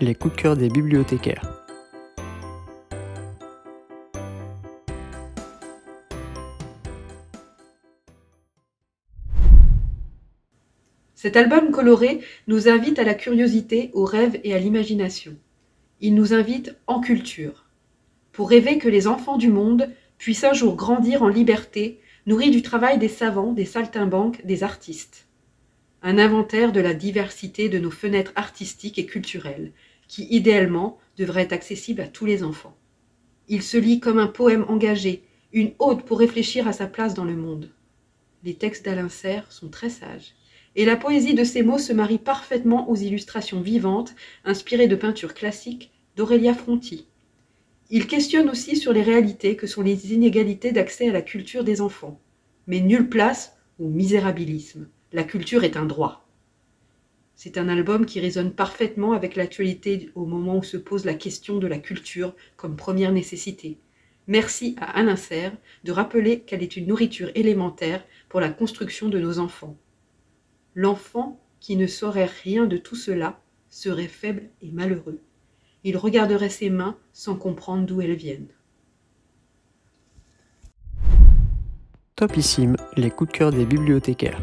Les coups de cœur des bibliothécaires. Cet album coloré nous invite à la curiosité, au rêve et à l'imagination. Il nous invite en culture, pour rêver que les enfants du monde puissent un jour grandir en liberté, nourris du travail des savants, des saltimbanques, des artistes. Un inventaire de la diversité de nos fenêtres artistiques et culturelles, qui idéalement devrait être accessible à tous les enfants. Il se lit comme un poème engagé, une ode pour réfléchir à sa place dans le monde. Les textes d'Alain Serre sont très sages et la poésie de ces mots se marie parfaitement aux illustrations vivantes, inspirées de peintures classiques d'Aurélia Fronti. Il questionne aussi sur les réalités que sont les inégalités d'accès à la culture des enfants. Mais nulle place au misérabilisme. La culture est un droit. C'est un album qui résonne parfaitement avec l'actualité au moment où se pose la question de la culture comme première nécessité. Merci à Alain Serre de rappeler qu'elle est une nourriture élémentaire pour la construction de nos enfants. L'enfant qui ne saurait rien de tout cela serait faible et malheureux. Il regarderait ses mains sans comprendre d'où elles viennent. Topissime, les coups de cœur des bibliothécaires.